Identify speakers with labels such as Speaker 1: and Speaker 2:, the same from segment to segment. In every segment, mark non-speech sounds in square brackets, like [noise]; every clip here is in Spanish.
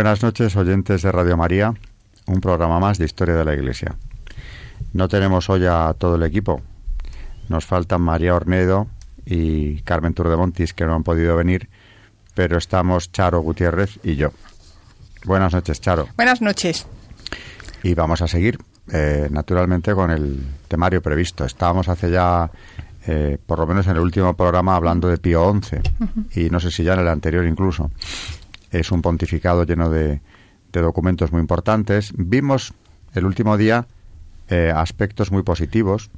Speaker 1: Buenas noches, oyentes de Radio María, un programa más de Historia de la Iglesia. No tenemos hoy a todo el equipo. Nos faltan María Ornedo y Carmen Turdemontis, que no han podido venir, pero estamos Charo Gutiérrez y yo. Buenas noches, Charo.
Speaker 2: Buenas noches.
Speaker 1: Y vamos a seguir, eh, naturalmente, con el temario previsto. Estábamos hace ya, eh, por lo menos en el último programa, hablando de Pío XI, y no sé si ya en el anterior incluso. Es un pontificado lleno de, documentos muy importantes. Vimos el último día eh, aspectos muy positivos,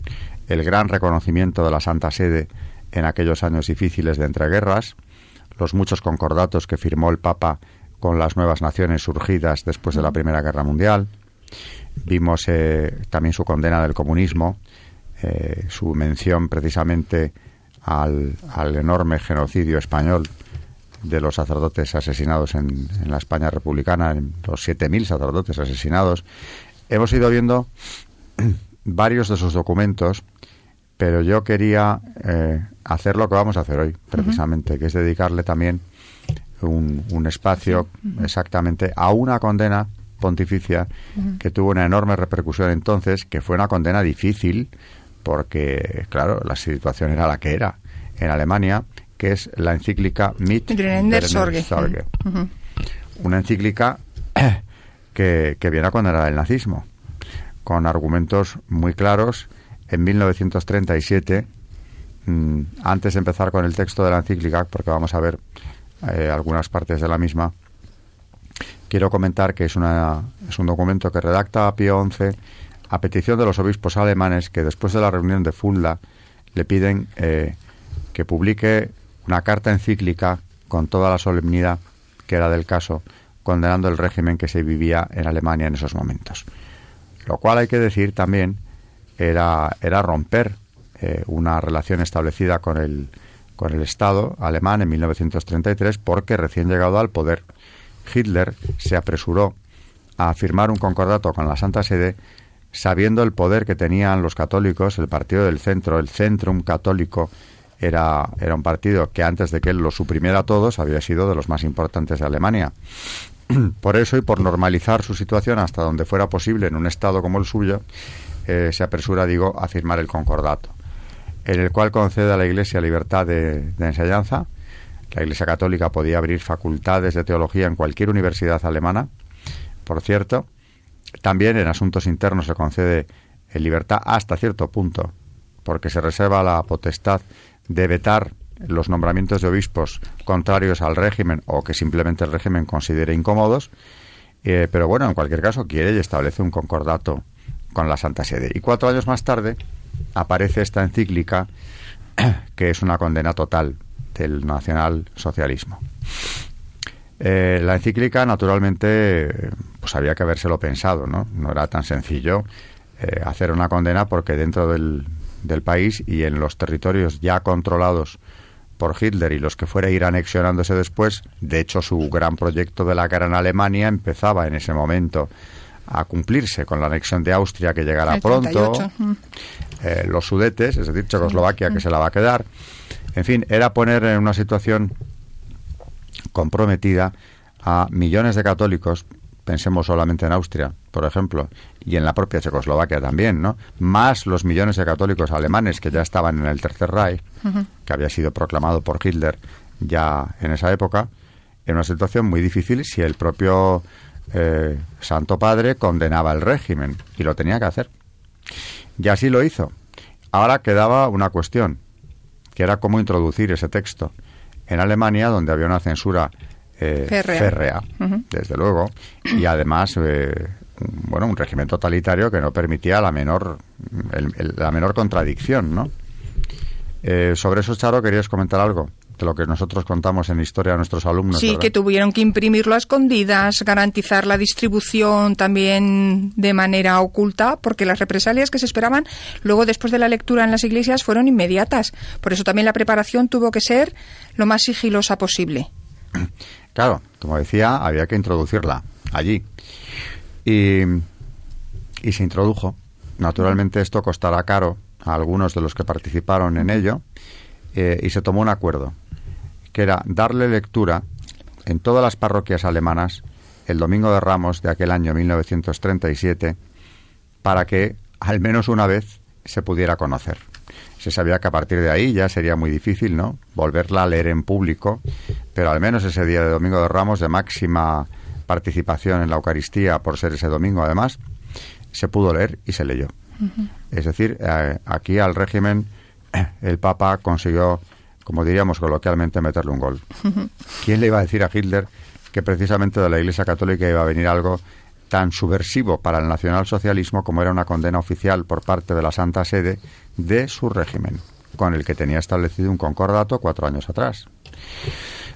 Speaker 1: el gran reconocimiento de la Santa Sede en aquellos años difíciles de entreguerras, los muchos concordatos que firmó el Papa con las nuevas naciones surgidas después de la Primera Guerra Mundial. Vimos eh, también su condena del comunismo, eh, su mención precisamente al, al enorme genocidio español de los sacerdotes asesinados en, la España republicana, en los 7.000 sacerdotes asesinados, hemos ido viendo [clears throat] varios de esos documentos, pero yo quería eh, hacer lo que vamos a hacer hoy, precisamente, que es dedicarle también un, un espacio exactamente a una condena pontificia que tuvo una enorme repercusión entonces, que fue una condena difícil, porque, claro, la situación era la que era en Alemania que es la encíclica Mit der Sorge. Una encíclica [coughs] que, que viene a condenar el nazismo, con argumentos muy claros. En 1937, mm, antes de empezar con el texto de la encíclica, porque vamos a ver eh, algunas partes de la misma, quiero comentar que es, una, es un documento que redacta Pío XI a petición de los obispos alemanes que después de la reunión de Fulda le piden eh, que publique una carta encíclica con toda la solemnidad que era del caso, condenando el régimen que se vivía en Alemania en esos momentos. Lo cual hay que decir también era, era romper eh, una relación establecida con el, con el Estado alemán en 1933 porque recién llegado al poder Hitler se apresuró a firmar un concordato con la Santa Sede sabiendo el poder que tenían los católicos, el partido del centro, el Centrum Católico era, era un partido que antes de que él lo suprimiera a todos había sido de los más importantes de Alemania. [clears throat] Por eso y por normalizar su situación hasta donde fuera posible en un estado como el suyo, eh, se apresura, digo, a firmar el concordato, en el cual concede a la Iglesia libertad de, de enseñanza. La Iglesia Católica podía abrir facultades de teología en cualquier universidad alemana, por cierto. También en asuntos internos se concede libertad hasta cierto punto, porque se reserva la potestad de vetar los nombramientos de obispos contrarios al régimen o que simplemente el régimen considere incómodos, eh, pero bueno, en cualquier caso quiere y establece un concordato con la Santa Sede. Y cuatro años más tarde aparece esta encíclica [clears throat] que es una condena total del nacionalsocialismo. Eh, la encíclica, naturalmente, pues había que habérselo pensado, ¿no? No era tan sencillo eh, hacer una condena porque dentro del, del país y en los territorios ya controlados por Hitler y los que fuera ir anexionándose después, de hecho su gran proyecto de la Gran Alemania empezaba en ese momento a cumplirse con la anexión de Austria que llegará pronto, eh, los sudetes, es decir, Checoslovaquia que se la va a quedar. En fin, era poner en una situación comprometida a millones de católicos pensemos solamente en Austria, por ejemplo, y en la propia Checoslovaquia también, ¿no? Más los millones de católicos alemanes que ya estaban en el Tercer Reich, que había sido proclamado por Hitler ya en esa época, en una situación muy difícil si el propio eh, Santo Padre condenaba el régimen, y lo tenía que hacer. Y así lo hizo. Ahora quedaba una cuestión, que era cómo introducir ese texto en Alemania, donde había una censura eh, férrea, desde luego, y además eh, bueno, un régimen totalitario que no permitía la menor, la menor contradicción, ¿no? Eh, sobre eso, Charo, ¿querías comentar algo? De lo que nosotros contamos en historia a nuestros alumnos.
Speaker 2: Sí, que tuvieron que imprimirlo a escondidas, garantizar la distribución también de manera oculta, porque las represalias que se esperaban luego después de la lectura en las iglesias fueron inmediatas. Por eso también la preparación tuvo que ser lo más sigilosa posible. [clears throat]
Speaker 1: Claro, como decía, había que introducirla allí. Y, se introdujo. Naturalmente esto costará caro a algunos de los que participaron en ello eh, y se tomó un acuerdo, que era darle lectura en todas las parroquias alemanas el Domingo de Ramos de aquel año 1937 para que al menos una vez se pudiera conocer. Se sabía que a partir de ahí ya sería muy difícil, ¿no? Volverla a leer en público, pero al menos ese día de Domingo de Ramos de máxima participación en la Eucaristía por ser ese domingo además, se pudo leer y se leyó. Es decir, eh, aquí al régimen el Papa consiguió, como diríamos coloquialmente, meterle un gol. ¿Quién le iba a decir a Hitler que precisamente de la Iglesia Católica iba a venir algo tan subversivo para el nacionalsocialismo como era una condena oficial por parte de la Santa Sede de su régimen, con el que tenía establecido un concordato cuatro años atrás?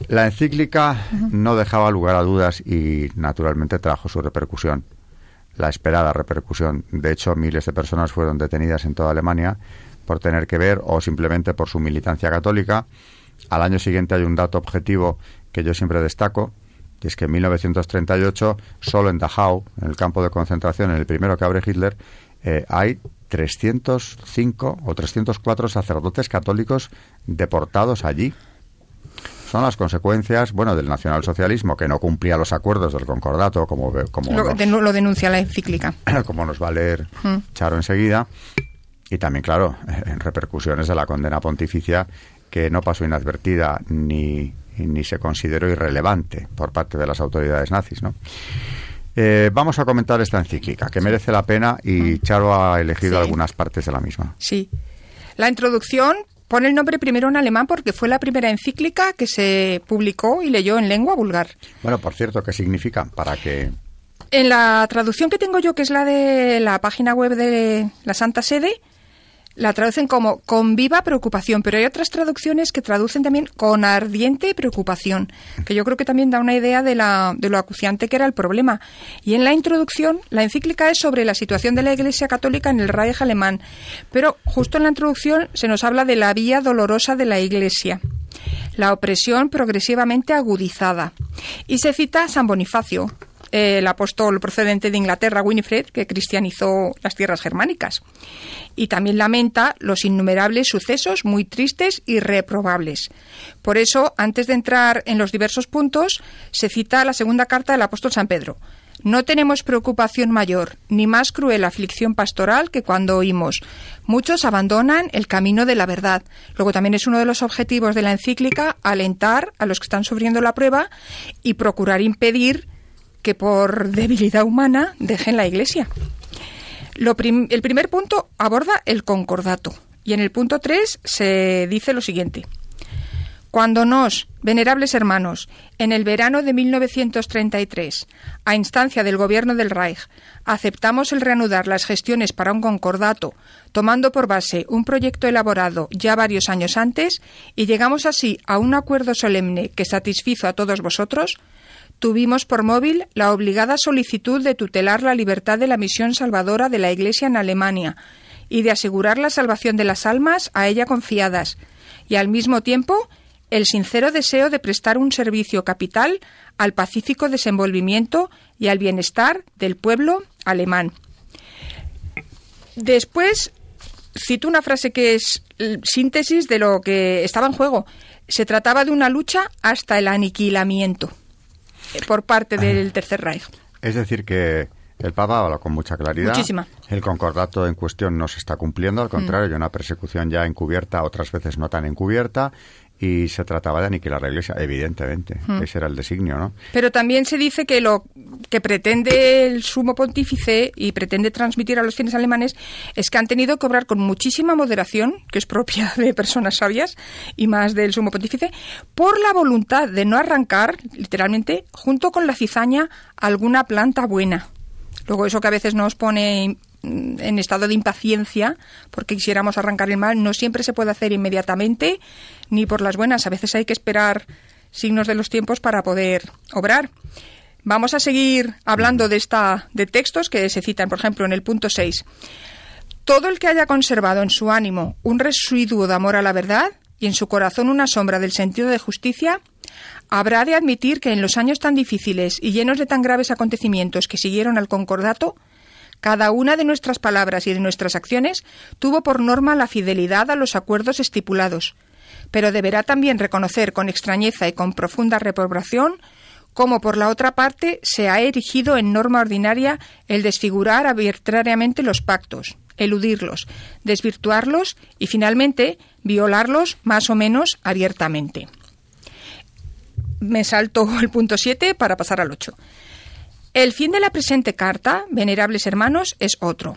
Speaker 1: La encíclica no dejaba lugar a dudas y naturalmente trajo su repercusión la esperada repercusión. De hecho, miles de personas fueron detenidas en toda Alemania por tener que ver o simplemente por su militancia católica. Al año siguiente hay un dato objetivo que yo siempre destaco, que es que en 1938, solo en Dachau, en el campo de concentración, en el primero que abre Hitler, eh, hay 305 o 304 sacerdotes católicos deportados allí son las consecuencias, bueno, del nacionalsocialismo que no cumplía los acuerdos del concordato, como, como
Speaker 2: lo, lo denuncia la encíclica. [clears throat]
Speaker 1: Como nos va a leer mm. Charo enseguida. Y también, claro, [laughs] en repercusiones de la condena pontificia que no pasó inadvertida ni, ni se consideró irrelevante por parte de las autoridades nazis, ¿no? Eh, vamos a comentar esta encíclica, que merece la pena y mm. Charo ha elegido algunas partes de la misma.
Speaker 2: Sí. La introducción Pone el nombre primero en alemán porque fue la primera encíclica que se publicó y leyó en lengua vulgar.
Speaker 1: Bueno, por cierto, ¿qué significa? Para que...
Speaker 2: En la traducción que tengo yo, que es la de la página web de la Santa Sede, la traducen como con viva preocupación, pero hay otras traducciones que traducen también con ardiente preocupación, que yo creo que también da una idea de, la, de lo acuciante que era el problema. Y en la introducción, la encíclica es sobre la situación de la Iglesia Católica en el Reich alemán, pero justo en la introducción se nos habla de la vía dolorosa de la Iglesia la opresión progresivamente agudizada. Y se cita San Bonifacio, el apóstol procedente de Inglaterra, Winifred, que cristianizó las tierras germánicas. Y también lamenta los innumerables sucesos muy tristes y reprobables. Por eso, antes de entrar en los diversos puntos, se cita la segunda carta del apóstol San Pedro. No tenemos preocupación mayor, ni más cruel aflicción pastoral que cuando oímos. Muchos abandonan el camino de la verdad. Luego también es uno de los objetivos de la encíclica alentar a los que están sufriendo la prueba y procurar impedir que por debilidad humana dejen la Iglesia. el primer punto aborda el concordato y en el punto 3 se dice lo siguiente. Cuando nos, venerables hermanos, en el verano de 1933, a instancia del gobierno del Reich, aceptamos el reanudar las gestiones para un concordato, tomando por base un proyecto elaborado ya varios años antes, y llegamos así a un acuerdo solemne que satisfizo a todos vosotros, tuvimos por móvil la obligada solicitud de tutelar la libertad de la misión salvadora de la Iglesia en Alemania y de asegurar la salvación de las almas a ella confiadas, y al mismo tiempo el sincero deseo de prestar un servicio capital al pacífico desenvolvimiento y al bienestar del pueblo alemán. Después cito una frase que es síntesis de lo que estaba en juego. Se trataba de una lucha hasta el aniquilamiento. Por parte del Tercer Reich.
Speaker 1: Es decir, que el Papa habla con mucha claridad.
Speaker 2: Muchísima.
Speaker 1: El concordato en cuestión no se está cumpliendo, al contrario, hay una persecución ya encubierta, otras veces no tan encubierta, y se trataba de aniquilar la Iglesia, evidentemente. Hmm. Ese era el designio, ¿no?
Speaker 2: Pero también se dice que lo que pretende el sumo pontífice y pretende transmitir a los fieles alemanes es que han tenido que obrar con muchísima moderación, que es propia [laughs] de personas sabias y más del sumo pontífice, por la voluntad de no arrancar, literalmente, junto con la cizaña, alguna planta buena Luego eso que a veces nos pone en estado de impaciencia porque quisiéramos arrancar el mal, no siempre se puede hacer inmediatamente ni por las buenas. A veces hay que esperar signos de los tiempos para poder obrar. Vamos a seguir hablando de esta de textos que se citan, por ejemplo, en el punto 6. Todo el que haya conservado en su ánimo un residuo de amor a la verdad y en su corazón una sombra del sentido de justicia, habrá de admitir que en los años tan difíciles y llenos de tan graves acontecimientos que siguieron al concordato, cada una de nuestras palabras y de nuestras acciones tuvo por norma la fidelidad a los acuerdos estipulados, pero deberá también reconocer con extrañeza y con profunda reprobación cómo por la otra parte se ha erigido en norma ordinaria el desfigurar arbitrariamente los pactos, eludirlos, desvirtuarlos y finalmente violarlos más o menos abiertamente. Me salto [laughs] el punto 7 para pasar al 8. El fin de la presente carta, venerables hermanos, es otro.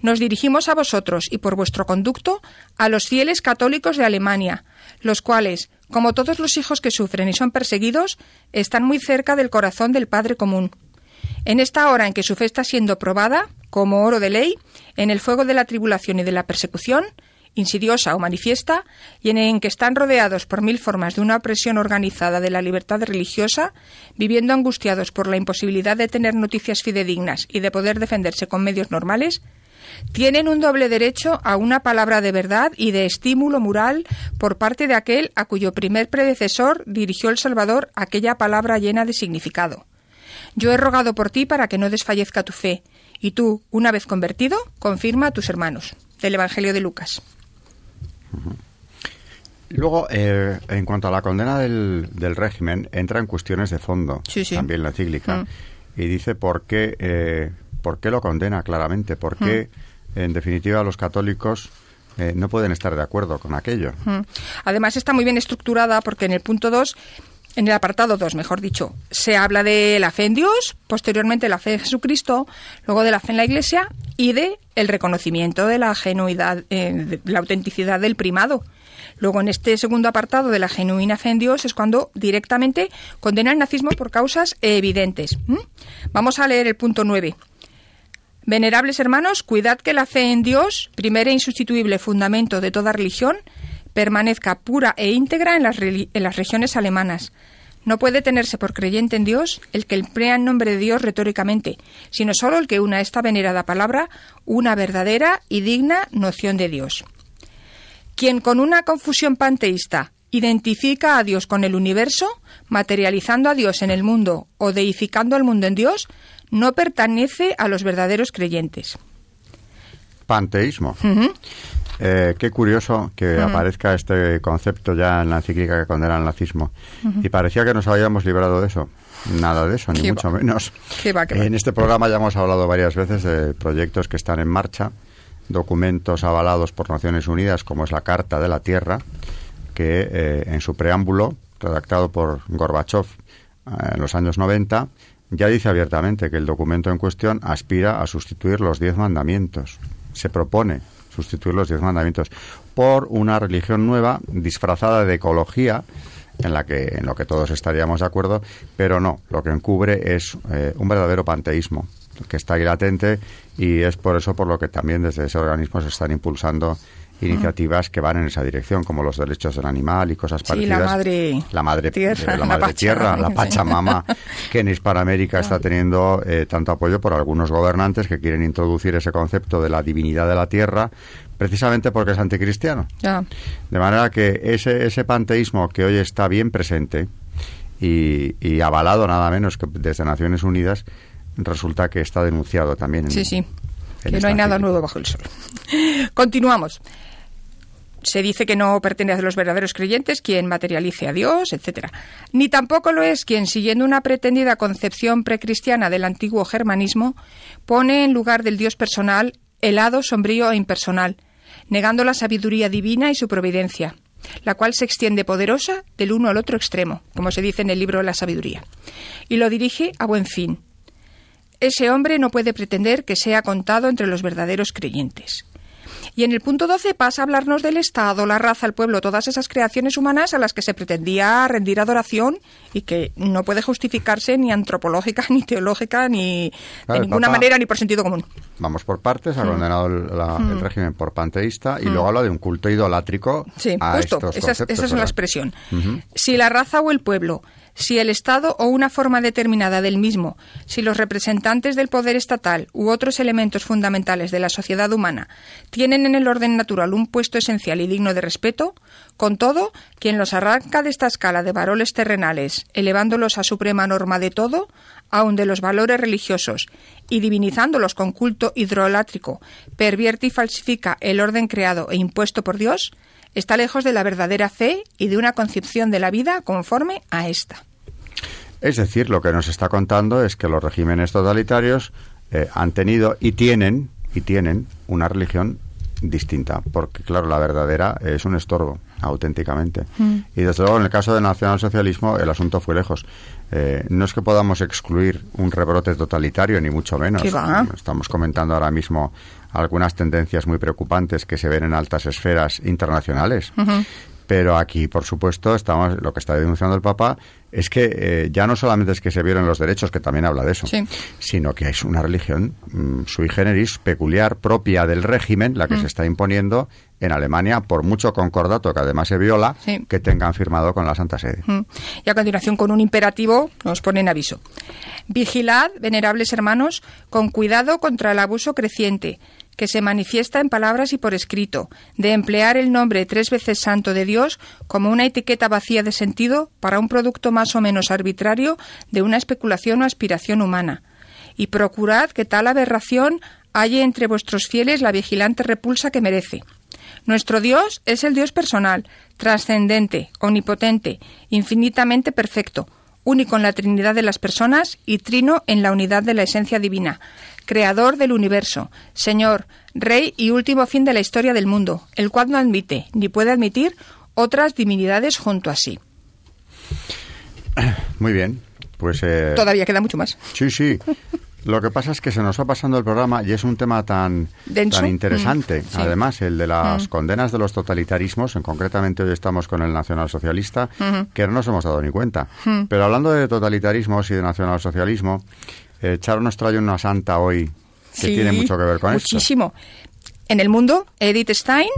Speaker 2: Nos dirigimos a vosotros y por vuestro conducto a los fieles católicos de Alemania, los cuales, como todos los hijos que sufren y son perseguidos, están muy cerca del corazón del Padre común. En esta hora en que su fe está siendo probada, como oro de ley, en el fuego de la tribulación y de la persecución, insidiosa o manifiesta, y en que están rodeados por mil formas de una opresión organizada de la libertad religiosa, viviendo angustiados por la imposibilidad de tener noticias fidedignas y de poder defenderse con medios normales, tienen un doble derecho a una palabra de verdad y de estímulo moral por parte de aquel a cuyo primer predecesor dirigió el Salvador aquella palabra llena de significado. Yo he rogado por ti para que no desfallezca tu fe, y tú, una vez convertido, confirma a tus hermanos. Del Evangelio de Lucas.
Speaker 1: Luego, eh, en cuanto a la condena del, régimen, entra en cuestiones de fondo, también la cíclica, mm. y dice por qué, eh, por qué lo condena claramente, por qué, mm. en definitiva, los católicos eh, no pueden estar de acuerdo con aquello. Mm.
Speaker 2: Además, está muy bien estructurada porque en el punto 2 en el apartado 2, mejor dicho, se habla de la fe en Dios, posteriormente la fe en Jesucristo, luego de la fe en la Iglesia y de el reconocimiento de la genuidad, de la autenticidad del primado. Luego, en este segundo apartado de la genuina fe en Dios es cuando directamente condena el nazismo por causas evidentes. Vamos a leer el punto 9. Venerables hermanos, cuidad que la fe en Dios, primer e insustituible fundamento de toda religión, permanezca pura e íntegra en las, en las regiones alemanas. No puede tenerse por creyente en Dios el que emplea en nombre de Dios retóricamente, sino solo el que una esta venerada palabra una verdadera y digna noción de Dios. Quien con una confusión panteísta identifica a Dios con el universo, materializando a Dios en el mundo o deificando al mundo en Dios, no pertenece a los verdaderos creyentes.
Speaker 1: Panteísmo. Eh, qué curioso que aparezca este concepto ya en la encíclica que condena el nazismo. Y parecía que nos habíamos librado de eso. Nada de eso, ni mucho menos. En este programa ya hemos hablado varias veces de proyectos que están en marcha documentos avalados por Naciones Unidas, como es la Carta de la Tierra, que eh, en su preámbulo, redactado por Gorbachev eh, en los años 90, ya dice abiertamente que el documento en cuestión aspira a sustituir los diez mandamientos. Se propone sustituir los diez mandamientos por una religión nueva disfrazada de ecología en la que en lo que todos estaríamos de acuerdo, pero no, lo que encubre es eh, un verdadero panteísmo que está ahí latente y es por eso por lo que también desde ese organismo se están impulsando iniciativas que van en esa dirección, como los derechos del animal y cosas parecidas.
Speaker 2: la madre,
Speaker 1: la madre tierra, la, madre tierra, la Pachamama, [laughs] que en Hispanoamérica está teniendo eh, tanto apoyo por algunos gobernantes que quieren introducir ese concepto de la divinidad de la tierra, precisamente porque es anticristiano. De manera que ese, ese panteísmo que hoy está bien presente y, y avalado nada menos que desde Naciones Unidas, resulta que está denunciado también.
Speaker 2: sí, sí, que no hay nada nuevo bajo el sol. [laughs] Continuamos. Se dice que no pertenece a los verdaderos creyentes quien materialice a Dios, etcétera. Ni tampoco lo es quien, siguiendo una pretendida concepción precristiana del antiguo germanismo, pone en lugar del Dios personal helado, sombrío e impersonal, negando la sabiduría divina y su providencia, la cual se extiende poderosa del uno al otro extremo, como se dice en el libro la sabiduría, y lo dirige a buen fin, ese hombre no puede pretender que sea contado entre los verdaderos creyentes. Y en el punto 12 pasa a hablarnos del Estado, la raza, el pueblo, todas esas creaciones humanas a las que se pretendía rendir adoración y que no puede justificarse ni antropológica, [laughs] ni teológica, ni de ninguna manera, ni por sentido común.
Speaker 1: Vamos por partes, ha mm. condenado el, mm. régimen por panteísta y mm. luego habla de un culto idolátrico.
Speaker 2: Sí, justo, esa, es la expresión. Si la raza o el pueblo si el Estado o una forma determinada del mismo, si los representantes del poder estatal u otros elementos fundamentales de la sociedad humana tienen en el orden natural un puesto esencial y digno de respeto, con todo, quien los arranca de esta escala de varoles terrenales, elevándolos a suprema norma de todo, aun de los valores religiosos, y divinizándolos con culto hidrolátrico, pervierte y falsifica el orden creado e impuesto por Dios, está lejos de la verdadera fe y de una concepción de la vida conforme a esta.
Speaker 1: Es decir, lo que nos está contando es que los regímenes totalitarios eh, han tenido y tienen y tienen una religión distinta, porque claro, la verdadera es un estorbo, auténticamente. Mm. Y desde luego, en el caso del nacionalsocialismo, el asunto fue lejos. Eh, no es que podamos excluir un rebrote totalitario, ni mucho menos. Estamos comentando ahora mismo algunas tendencias muy preocupantes que se ven en altas esferas internacionales. Pero aquí, por supuesto, estamos lo que está denunciando el Papa es que eh, ya no solamente es que se violen los derechos, que también habla de eso, sino que es una religión mm, sui generis peculiar, propia del régimen, la que se está imponiendo en Alemania, por mucho concordato que además se viola, que tengan firmado con la Santa Sede.
Speaker 2: Y a continuación, con un imperativo, nos ponen aviso. Vigilad, venerables hermanos, con cuidado contra el abuso creciente que se manifiesta en palabras y por escrito, de emplear el nombre tres veces santo de Dios como una etiqueta vacía de sentido para un producto más o menos arbitrario de una especulación o aspiración humana. Y procurad que tal aberración halle entre vuestros fieles la vigilante repulsa que merece. Nuestro Dios es el Dios personal, trascendente, omnipotente, infinitamente perfecto, único en la Trinidad de las personas y trino en la unidad de la esencia divina, creador del universo, Señor, Rey y último fin de la historia del mundo, el cual no admite ni puede admitir otras divinidades junto a sí. [clears throat]
Speaker 1: Muy bien, pues... Eh,
Speaker 2: Todavía queda mucho más.
Speaker 1: Sí, sí. Lo que pasa es que se nos va pasando el programa y es un tema tan, tan interesante. Mm, Además, el de las mm. condenas de los totalitarismos, en concretamente hoy estamos con el nacionalsocialista, que no nos hemos dado ni cuenta. Mm. Pero hablando de totalitarismos y de nacionalsocialismo, eh, Charo nos trae una santa hoy que tiene mucho que ver con.
Speaker 2: Muchísimo. En el mundo, Edith Stein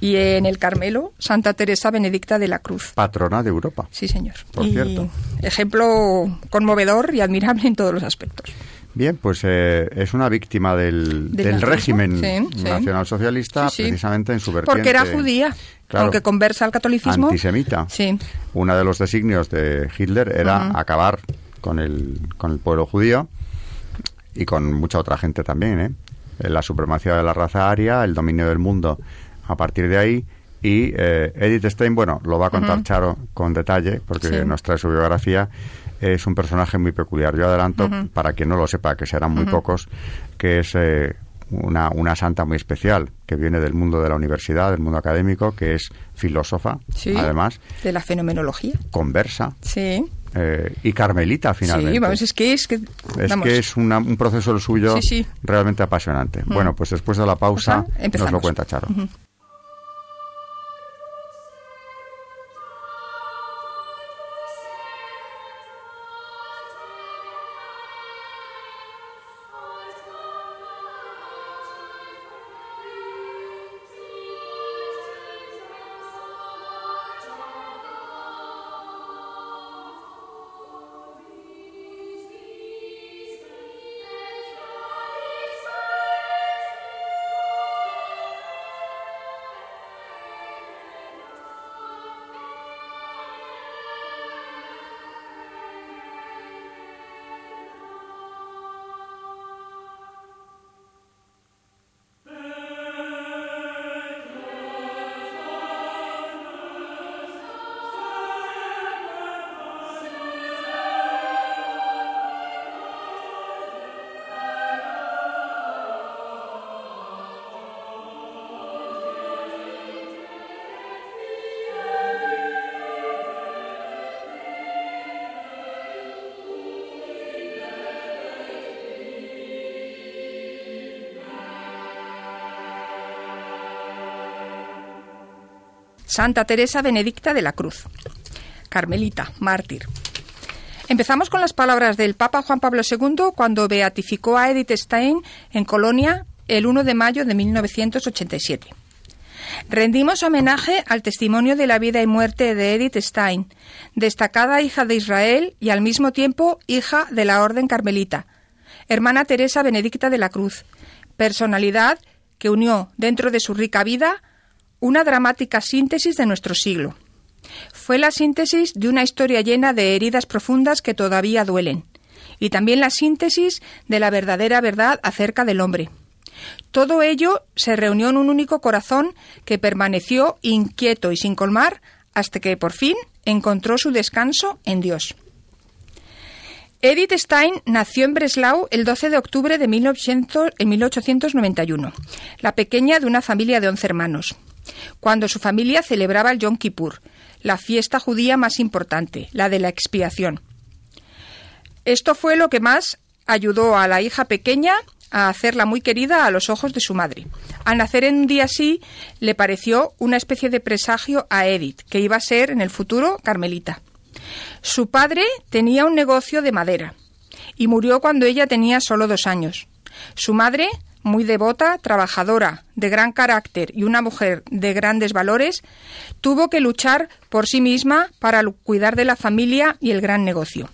Speaker 2: y en el Carmelo, Santa Teresa Benedicta de la Cruz.
Speaker 1: Patrona de Europa.
Speaker 2: Sí, señor.
Speaker 1: Por cierto.
Speaker 2: Ejemplo conmovedor y admirable en todos los aspectos.
Speaker 1: Bien, pues eh, es una víctima del, del, régimen nacionalsocialista precisamente en su vertiente.
Speaker 2: Porque era judía, aunque conversa al catolicismo.
Speaker 1: Antisemita.
Speaker 2: Sí.
Speaker 1: Uno de los designios de Hitler era acabar con el, con el pueblo judío y con mucha otra gente también, ¿eh? La supremacía de la raza aria, el dominio del mundo a partir de ahí. Y eh, Edith Stein, bueno, lo va a contar Charo con detalle, porque nos trae su biografía. Es un personaje muy peculiar. Yo adelanto, para quien no lo sepa, que serán muy pocos, que es eh, una, una santa muy especial, que viene del mundo de la universidad, del mundo académico, que es filósofa, además.
Speaker 2: De la fenomenología.
Speaker 1: Conversa.
Speaker 2: Sí
Speaker 1: eh, y Carmelita finalmente.
Speaker 2: Sí, vamos, es que es que,
Speaker 1: es, que es un proceso el suyo realmente apasionante. Mm. Bueno, pues después de la pausa nos lo cuenta Charo.
Speaker 2: Santa Teresa Benedicta de la Cruz. Carmelita, mártir. Empezamos con las palabras del Papa Juan Pablo II cuando beatificó a Edith Stein en Colonia el 1 de mayo de 1987. Rendimos homenaje al testimonio de la vida y muerte de Edith Stein, destacada hija de Israel y al mismo tiempo hija de la Orden Carmelita, hermana Teresa Benedicta de la Cruz, personalidad que unió dentro de su rica vida una dramática síntesis de nuestro siglo. Fue la síntesis de una historia llena de heridas profundas que todavía duelen, y también la síntesis de la verdadera verdad acerca del hombre. Todo ello se reunió en un único corazón que permaneció inquieto y sin colmar hasta que por fin encontró su descanso en Dios. Edith Stein nació en Breslau el 12 de octubre de 1891, la pequeña de una familia de once hermanos, cuando su familia celebraba el Yom Kippur, la fiesta judía más importante, la de la expiación. Esto fue lo que más ayudó a la hija pequeña a hacerla muy querida a los ojos de su madre. Al nacer en un día así, le pareció una especie de presagio a Edith, que iba a ser en el futuro Carmelita. Su padre tenía un negocio de madera y murió cuando ella tenía solo dos años. Su madre, muy devota, trabajadora, de gran carácter y una mujer de grandes valores, tuvo que luchar por sí misma para cuidar de la familia y el gran negocio.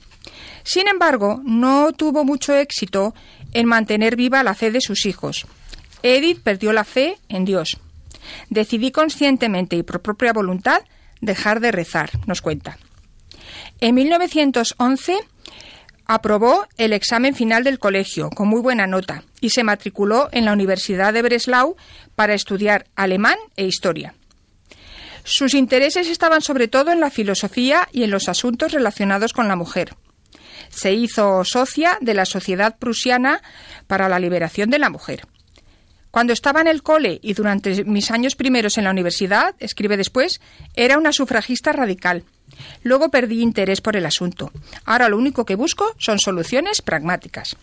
Speaker 2: Sin embargo, no tuvo mucho éxito en mantener viva la fe de sus hijos. Edith perdió la fe en Dios. Decidí conscientemente y por propia voluntad dejar de rezar, nos cuenta. En 1911 aprobó el examen final del colegio con muy buena nota y se matriculó en la Universidad de Breslau para estudiar alemán e historia. Sus intereses estaban sobre todo en la filosofía y en los asuntos relacionados con la mujer. Se hizo socia de la Sociedad Prusiana para la Liberación de la Mujer. Cuando estaba en el cole y durante mis años primeros en la universidad, escribe después, era una sufragista radical. Luego perdí interés por el asunto. Ahora lo único que busco son soluciones pragmáticas.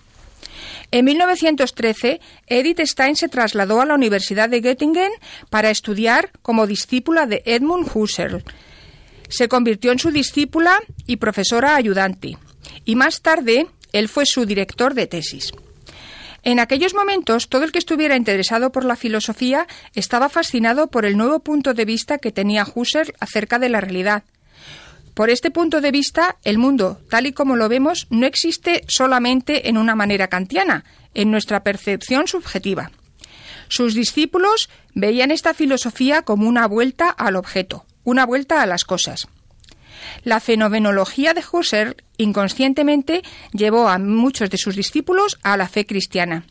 Speaker 2: En 1913, Edith Stein se trasladó a la Universidad de Göttingen para estudiar como discípula de Edmund Husserl. Se convirtió en su discípula y profesora ayudante y más tarde él fue su director de tesis. En aquellos momentos, todo el que estuviera interesado por la filosofía estaba fascinado por el nuevo punto de vista que tenía Husserl acerca de la realidad. Por este punto de vista, el mundo, tal y como lo vemos, no existe solamente en una manera kantiana, en nuestra percepción subjetiva. Sus discípulos veían esta filosofía como una vuelta al objeto, una vuelta a las cosas. La fenomenología de Husserl inconscientemente llevó a muchos de sus discípulos a la fe cristiana.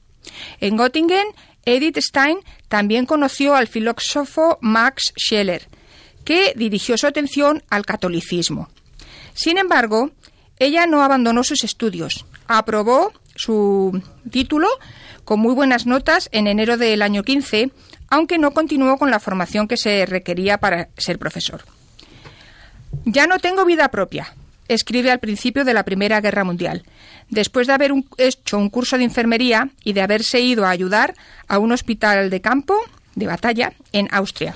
Speaker 2: En Göttingen, Edith Stein también conoció al filósofo Max Scheler, que dirigió su atención al catolicismo. Sin embargo, ella no abandonó sus estudios. Aprobó su título con muy buenas notas en enero del año 15, aunque no continuó con la formación que se requería para ser profesor. Ya no tengo vida propia, escribe al principio de la Primera Guerra Mundial, después de haber hecho un curso de enfermería y de haberse ido a ayudar a un hospital de campo, de batalla, en Austria.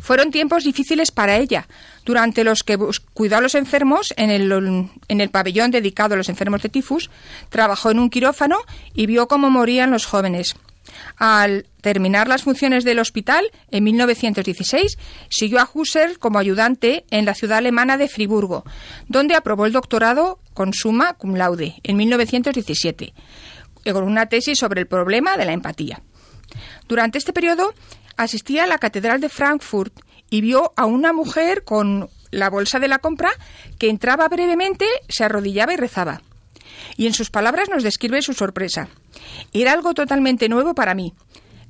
Speaker 2: Fueron tiempos difíciles para ella, durante los que cuidó a los enfermos en el, pabellón dedicado a los enfermos de tifus, trabajó en un quirófano y vio cómo morían los jóvenes. Al terminar las funciones del hospital, en 1916, siguió a Husserl como ayudante en la ciudad alemana de Friburgo, donde aprobó el doctorado con summa cum laude en 1917, con una tesis sobre el problema de la empatía. Durante este periodo asistía a la Catedral de Frankfurt y vio a una mujer con la bolsa de la compra que entraba brevemente, se arrodillaba y rezaba y en sus palabras nos describe su sorpresa. Era algo totalmente nuevo para mí.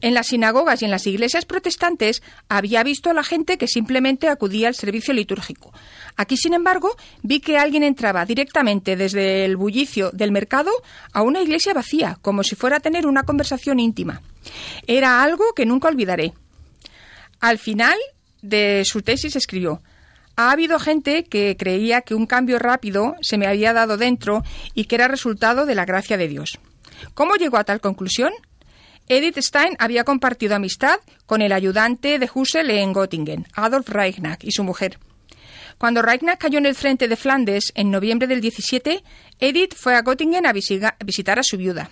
Speaker 2: En las sinagogas y en las iglesias protestantes había visto a la gente que simplemente acudía al servicio litúrgico. Aquí, sin embargo, vi que alguien entraba directamente desde el bullicio del mercado a una iglesia vacía, como si fuera a tener una conversación íntima. Era algo que nunca olvidaré. Al final de su tesis escribió ha habido gente que creía que un cambio rápido se me había dado dentro y que era resultado de la gracia de Dios. ¿Cómo llegó a tal conclusión? Edith Stein había compartido amistad con el ayudante de Husserl en Göttingen, Adolf Reichnack, y su mujer. Cuando Reichnack cayó en el frente de Flandes en noviembre del 17, Edith fue a Göttingen a visitar a su viuda.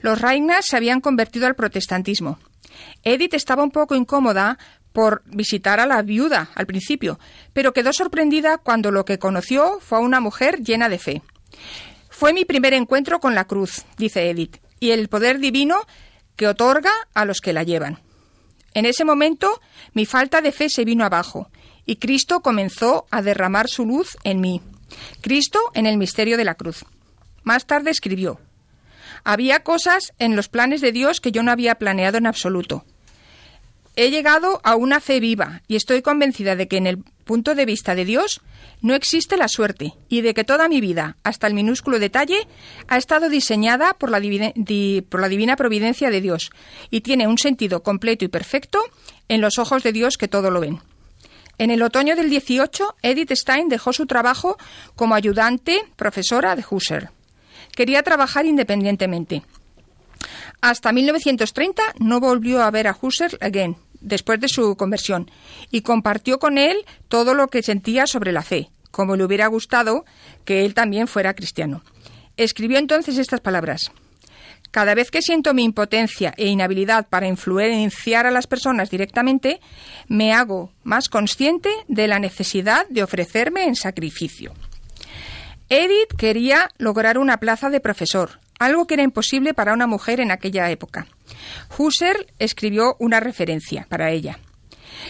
Speaker 2: Los Reichnack se habían convertido al protestantismo. Edith estaba un poco incómoda por visitar a la viuda al principio, pero quedó sorprendida cuando lo que conoció fue a una mujer llena de fe. Fue mi primer encuentro con la cruz, dice Edith, y el poder divino que otorga a los que la llevan. En ese momento mi falta de fe se vino abajo y Cristo comenzó a derramar su luz en mí. Cristo en el misterio de la cruz. Más tarde escribió, había cosas en los planes de Dios que yo no había planeado en absoluto. He llegado a una fe viva y estoy convencida de que en el punto de vista de Dios no existe la suerte y de que toda mi vida, hasta el minúsculo detalle, ha estado diseñada por la, divina, por la divina providencia de Dios y tiene un sentido completo y perfecto en los ojos de Dios que todo lo ven. En el otoño del 18, Edith Stein dejó su trabajo como ayudante profesora de Husserl. Quería trabajar independientemente. Hasta 1930 no volvió a ver a Husserl again, después de su conversión, y compartió con él todo lo que sentía sobre la fe, como le hubiera gustado que él también fuera cristiano. Escribió entonces estas palabras. Cada vez que siento mi impotencia e inhabilidad para influenciar a las personas directamente, me hago más consciente de la necesidad de ofrecerme en sacrificio. Edith quería lograr una plaza de profesor, algo que era imposible para una mujer en aquella época. Husserl escribió una referencia para ella.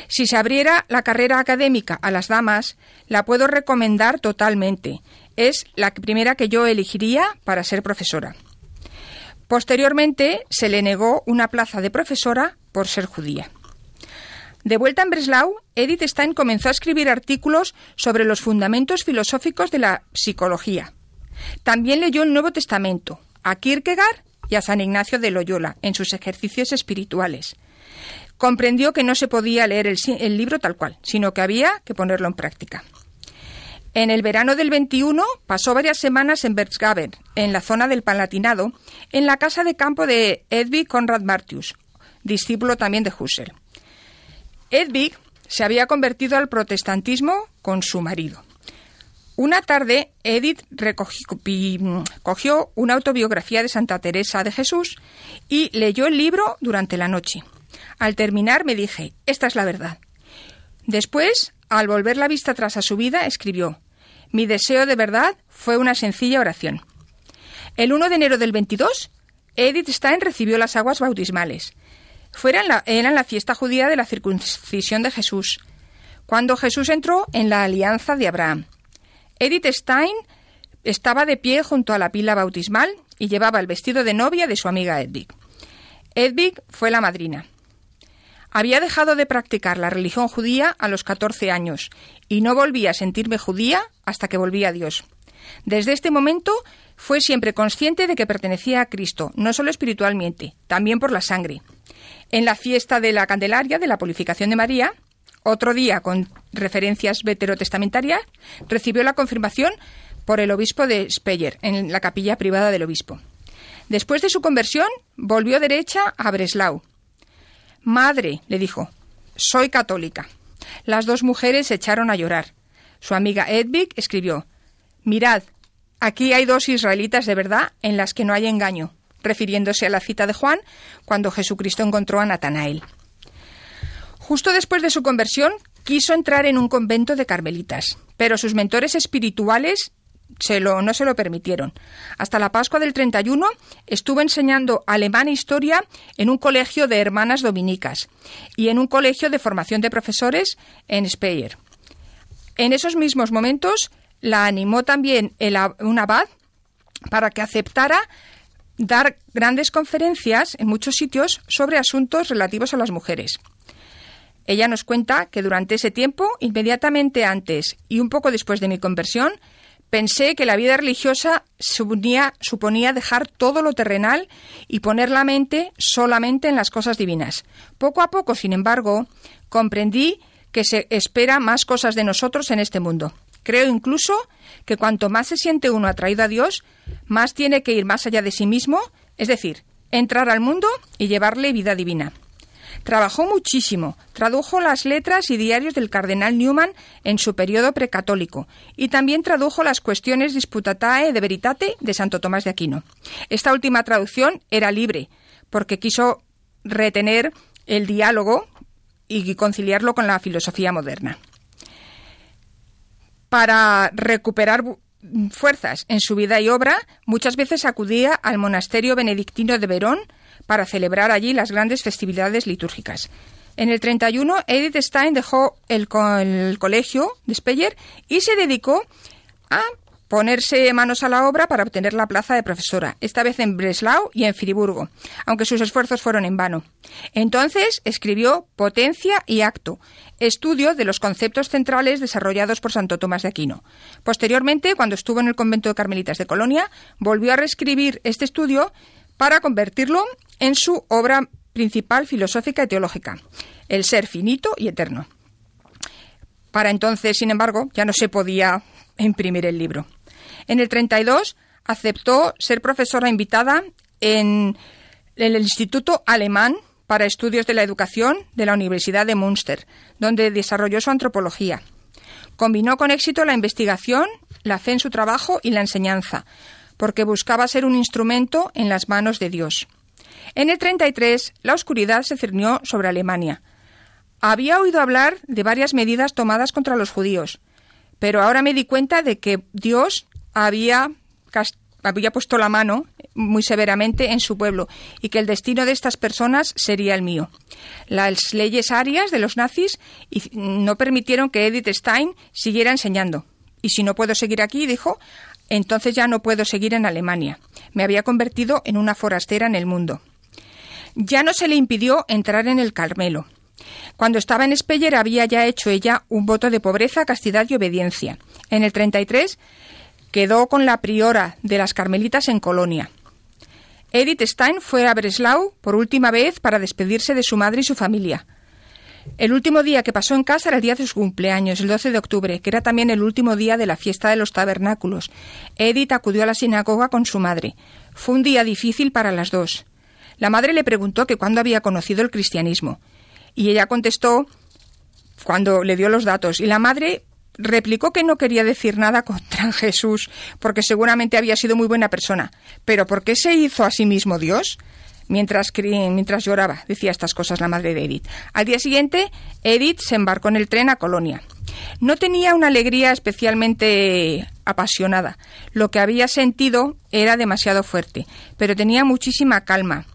Speaker 2: Si se abriera la carrera académica a las damas, la puedo recomendar totalmente. Es la primera que yo elegiría para ser profesora. Posteriormente se le negó una plaza de profesora por ser judía. De vuelta en Breslau, Edith Stein comenzó a escribir artículos sobre los fundamentos filosóficos de la psicología. También leyó el Nuevo Testamento, a Kierkegaard y a San Ignacio de Loyola en sus ejercicios espirituales. Comprendió que no se podía leer el, libro tal cual, sino que había que ponerlo en práctica. En el verano del 21 pasó varias semanas en Berchtesgaden, en la zona del Palatinado, en la casa de campo de Edwig Conrad Martius, discípulo también de Husserl. Edwig se había convertido al protestantismo con su marido. Una tarde, Edith cogió una autobiografía de Santa Teresa de Jesús y leyó el libro durante la noche. Al terminar me dije, esta es la verdad. Después, al volver la vista atrás a su vida, escribió, mi deseo de verdad fue una sencilla oración. El 1 de enero del 22, Edith Stein recibió las aguas bautismales. Fuera en la fiesta judía de la circuncisión de Jesús, cuando Jesús entró en la alianza de Abraham. Edith Stein estaba de pie junto a la pila bautismal y llevaba el vestido de novia de su amiga Edvig. Edvig fue la madrina. Había dejado de practicar la religión judía a los 14 años y no volvía a sentirme judía hasta que volví a Dios. Desde este momento fue siempre consciente de que pertenecía a Cristo, no solo espiritualmente, también por la sangre. En la fiesta de la Candelaria de la Purificación de María, otro día con referencias veterotestamentarias, recibió la confirmación por el obispo de Speyer, en la capilla privada del obispo. Después de su conversión, volvió derecha a Breslau. Madre, le dijo, soy católica. Las dos mujeres se echaron a llorar. Su amiga Edvig escribió, Mirad, aquí hay dos israelitas de verdad en las que no hay engaño, refiriéndose a la cita de Juan cuando Jesucristo encontró a Natanael. Justo después de su conversión, quiso entrar en un convento de carmelitas, pero sus mentores espirituales no se lo permitieron. Hasta la Pascua del 31 estuvo enseñando alemán e historia en un colegio de hermanas dominicas y en un colegio de formación de profesores en Speyer. En esos mismos momentos la animó también el, un abad para que aceptara dar grandes conferencias en muchos sitios sobre asuntos relativos a las mujeres. Ella nos cuenta que durante ese tiempo, inmediatamente antes y un poco después de mi conversión, pensé que la vida religiosa suponía, dejar todo lo terrenal y poner la mente solamente en las cosas divinas. Poco a poco, sin embargo, comprendí que se espera más cosas de nosotros en este mundo. Creo incluso que cuanto más se siente uno atraído a Dios, más tiene que ir más allá de sí mismo, es decir, entrar al mundo y llevarle vida divina. Trabajó muchísimo, tradujo las letras y diarios del cardenal Newman en su periodo precatólico y también tradujo las cuestiones disputatae de veritate de Santo Tomás de Aquino. Esta última traducción era libre, porque quiso retener el diálogo y conciliarlo con la filosofía moderna. Para recuperar fuerzas en su vida y obra, muchas veces acudía al monasterio benedictino de Verón para celebrar allí las grandes festividades litúrgicas. En el 31, Edith Stein dejó el, colegio de Speyer y se dedicó a ponerse manos a la obra para obtener la plaza de profesora, esta vez en Breslau y en Friburgo, aunque sus esfuerzos fueron en vano. Entonces escribió Potencia y Acto, estudio de los conceptos centrales desarrollados por Santo Tomás de Aquino. Posteriormente, cuando estuvo en el convento de Carmelitas de Colonia, volvió a reescribir este estudio para convertirlo en su obra principal filosófica y teológica, El ser finito y eterno. Para entonces, sin embargo, ya no se podía imprimir el libro. En el 32 aceptó ser profesora invitada en el Instituto Alemán para Estudios de la Educación de la Universidad de Münster, donde desarrolló su antropología. Combinó con éxito la investigación, la fe en su trabajo y la enseñanza, porque buscaba ser un instrumento en las manos de Dios. En el 33, la oscuridad se cernió sobre Alemania. Había oído hablar de varias medidas tomadas contra los judíos, pero ahora me di cuenta de que Dios había, había puesto la mano muy severamente en su pueblo y que el destino de estas personas sería el mío. Las leyes arias de los nazis no permitieron que Edith Stein siguiera enseñando. Y si no puedo seguir aquí, dijo, entonces ya no puedo seguir en Alemania. Me había convertido en una forastera en el mundo. Ya no se le impidió entrar en el Carmelo. Cuando estaba en Speyer había ya hecho ella un voto de pobreza, castidad y obediencia. En el 33 quedó con la priora de las Carmelitas en Colonia. Edith Stein fue a Breslau por última vez para despedirse de su madre y su familia. El último día que pasó en casa era el día de su cumpleaños, el 12 de octubre, que era también el último día de la fiesta de los tabernáculos. Edith acudió a la sinagoga con su madre. Fue un día difícil para las dos. La madre le preguntó que cuándo había conocido el cristianismo. Y ella contestó cuando le dio los datos. Y la madre replicó que no quería decir nada contra [laughs] Jesús, porque seguramente había sido muy buena persona. Pero ¿por qué se hizo a sí mismo Dios? Mientras, mientras lloraba, decía estas cosas la madre de Edith. Al día siguiente, Edith se embarcó en el tren a Colonia. No tenía una alegría especialmente apasionada. Lo que había sentido era demasiado fuerte, pero tenía muchísima calma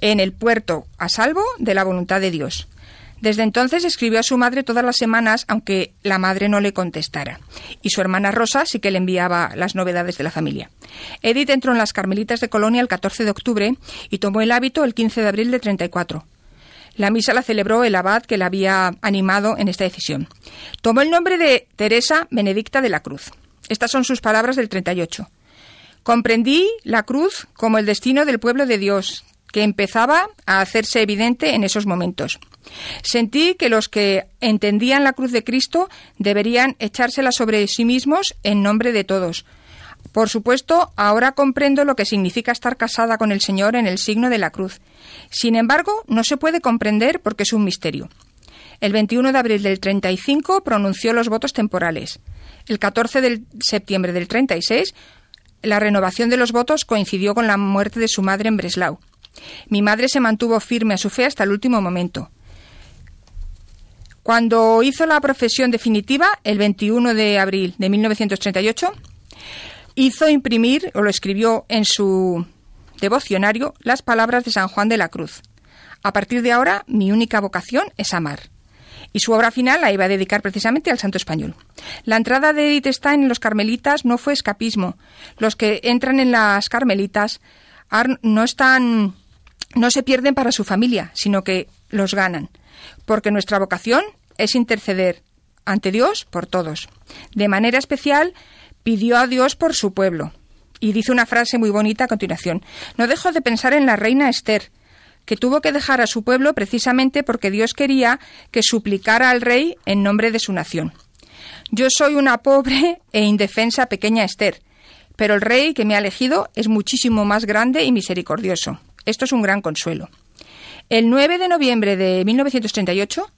Speaker 2: en el puerto a salvo de la voluntad de Dios. Desde entonces escribió a su madre todas las semanas, aunque la madre no le contestara. Y su hermana Rosa sí que le enviaba las novedades de la familia. Edith entró en las Carmelitas de Colonia el 14 de octubre y tomó el hábito el 15 de abril de 34. La misa la celebró el abad que la había animado en esta decisión. Tomó el nombre de Teresa Benedicta de la Cruz. Estas son sus palabras del 38. Comprendí la cruz como el destino del pueblo de Dios, que empezaba a hacerse evidente en esos momentos. Sentí que los que entendían la cruz de Cristo deberían echársela sobre sí mismos en nombre de todos. Por supuesto, ahora comprendo lo que significa estar casada con el Señor en el signo de la cruz. Sin embargo, no se puede comprender porque es un misterio. El 21 de abril del 35 pronunció los votos temporales. El 14 de septiembre del 36, la renovación de los votos coincidió con la muerte de su madre en Breslau. Mi madre se mantuvo firme a su fe hasta el último momento. Cuando hizo la profesión definitiva, el 21 de abril de 1938, hizo imprimir, o lo escribió en su devocionario, las palabras de San Juan de la Cruz. A partir de ahora, mi única vocación es amar. Y su obra final la iba a dedicar precisamente al santo español. La entrada de Edith Stein en los carmelitas no fue escapismo. Los que entran en las carmelitas no están, no se pierden para su familia, sino que los ganan porque nuestra vocación es interceder ante Dios por todos. De manera especial, pidió a Dios por su pueblo. Y dice una frase muy bonita a continuación. No dejo de pensar en la reina Esther, que tuvo que dejar a su pueblo precisamente porque Dios quería que suplicara al rey en nombre de su nación. Yo soy una pobre e indefensa pequeña Esther, pero el rey que me ha elegido es muchísimo más grande y misericordioso. Esto es un gran consuelo. El 9 de noviembre de 1938,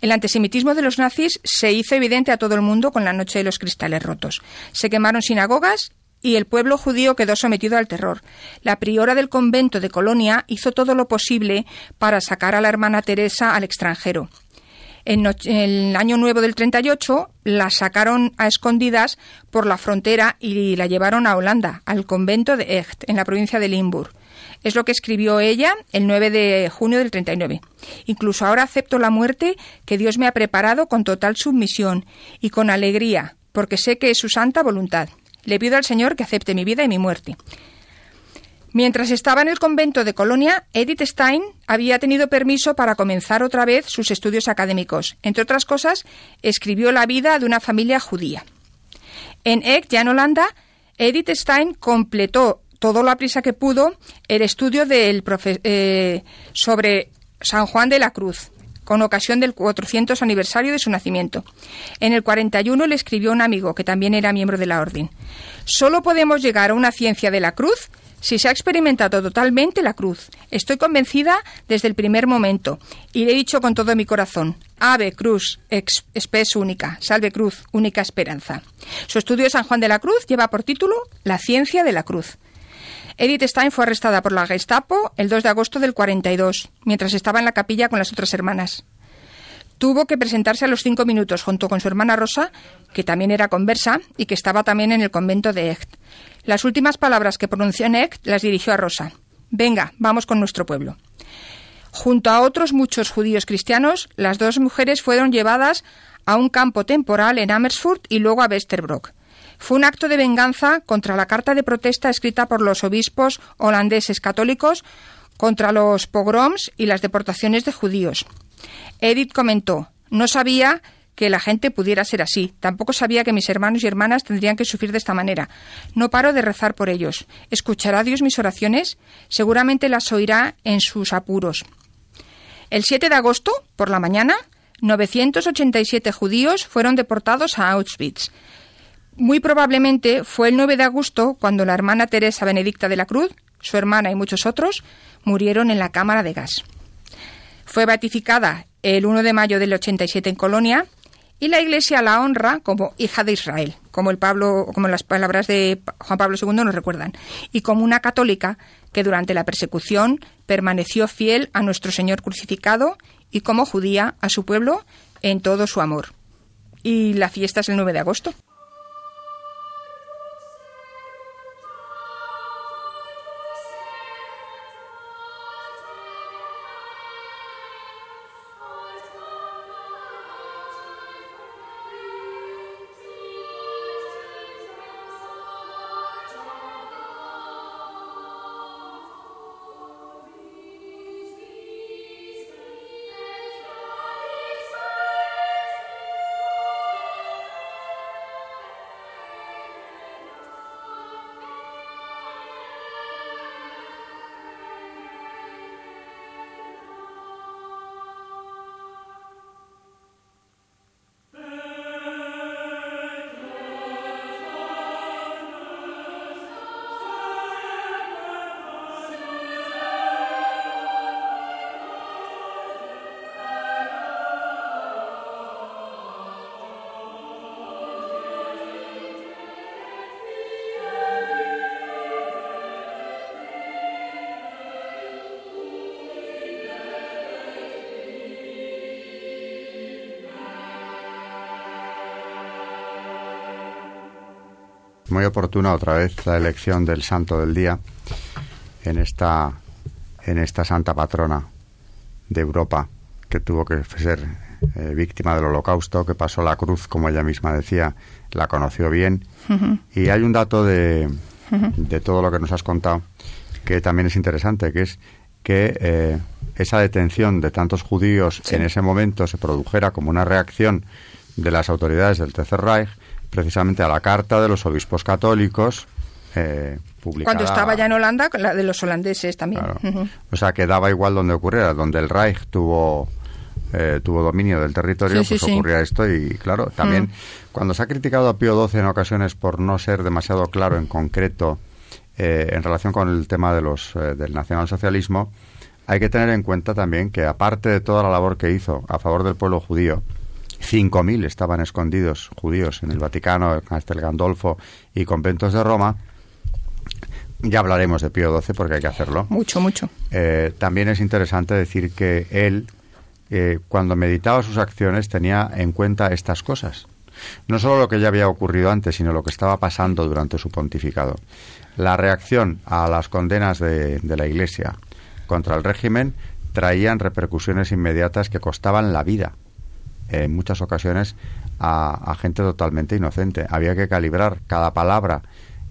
Speaker 2: el antisemitismo de los nazis se hizo evidente a todo el mundo con la Noche de los Cristales Rotos. Se quemaron sinagogas y el pueblo judío quedó sometido al terror. La priora del convento de Colonia hizo todo lo posible para sacar a la hermana Teresa al extranjero. En el año nuevo del 38 la sacaron a escondidas por la frontera y la llevaron a Holanda, al convento de Echt, en la provincia de Limburg. Es lo que escribió ella el 9 de junio del 39. Incluso ahora acepto la muerte que Dios me ha preparado con total submisión y con alegría, porque sé que es su santa voluntad. Le pido al Señor que acepte mi vida y mi muerte. Mientras estaba en el convento de Colonia, Edith Stein había tenido permiso para comenzar otra vez sus estudios académicos. Entre otras cosas, escribió la vida de una familia judía. En Eck, ya en Holanda, Edith Stein completó todo la prisa que pudo el estudio del eh, sobre San Juan de la Cruz, con ocasión del 400 aniversario de su nacimiento. En el 41 le escribió un amigo que también era miembro de la orden. Solo podemos llegar a una ciencia de la cruz si se ha experimentado totalmente la cruz. Estoy convencida desde el primer momento y le he dicho con todo mi corazón, Ave Cruz, ex, espes única, salve cruz, única esperanza. Su estudio de San Juan de la Cruz lleva por título La ciencia de la cruz. Edith Stein fue arrestada por la Gestapo el 2 de agosto del 42, mientras estaba en la capilla con las otras hermanas. Tuvo que presentarse a los cinco minutos junto con su hermana Rosa, que también era conversa y que estaba también en el convento de Echt. Las últimas palabras que pronunció Neck las dirigió a Rosa. Venga, vamos con nuestro pueblo. Junto a otros muchos judíos cristianos, las dos mujeres fueron llevadas a un campo temporal en Amersfoort y luego a Westerbrock. Fue un acto de venganza contra la carta de protesta escrita por los obispos holandeses católicos contra los pogroms y las deportaciones de judíos. Edith comentó, no sabía que la gente pudiera ser así. Tampoco sabía que mis hermanos y hermanas tendrían que sufrir de esta manera. No paro de rezar por ellos. ¿Escuchará Dios mis oraciones? Seguramente las oirá en sus apuros. El 7 de agosto, por la mañana, 987 judíos fueron deportados a Auschwitz. Muy probablemente fue el 9 de agosto cuando la hermana Teresa Benedicta de la Cruz, su hermana y muchos otros murieron en la cámara de gas. Fue beatificada el 1 de mayo del 87 en Colonia y la Iglesia la honra como hija de Israel, como el Pablo, como las palabras de Juan Pablo II nos recuerdan, y como una católica que durante la persecución permaneció fiel a nuestro Señor crucificado y como judía a su pueblo en todo su amor. Y la fiesta es el 9 de agosto.
Speaker 1: Muy oportuna otra vez la elección del santo del día en esta en esta santa patrona de Europa que tuvo que ser eh, víctima del holocausto, que pasó la cruz, como ella misma decía, la conoció bien. Y hay un dato de, de todo lo que nos has contado que también es interesante, que es que eh, esa detención de tantos judíos en ese momento se produjera como una reacción de las autoridades del Tercer Reich precisamente a la carta de los obispos católicos eh, publicada.
Speaker 2: Cuando estaba ya en Holanda, la de los holandeses también.
Speaker 1: O sea, que daba igual donde ocurriera, donde el Reich tuvo eh, tuvo dominio del territorio, pues ocurría esto y claro, también cuando se ha criticado a Pío XII en ocasiones por no ser demasiado claro en concreto eh, en relación con el tema de los, eh, del nacionalsocialismo, hay que tener en cuenta también que aparte de toda la labor que hizo a favor del pueblo judío, 5.000 estaban escondidos judíos en el Vaticano, en Castel Gandolfo y conventos de Roma. Ya hablaremos de Pío XII porque hay que hacerlo.
Speaker 2: Mucho, mucho.
Speaker 1: Eh, también es interesante decir que él, eh, cuando meditaba sus acciones, tenía en cuenta estas cosas. No solo lo que ya había ocurrido antes, sino lo que estaba pasando durante su pontificado. La reacción a las condenas de, de la Iglesia contra el régimen traían repercusiones inmediatas que costaban la vida en muchas ocasiones a, gente totalmente inocente. Había que calibrar cada palabra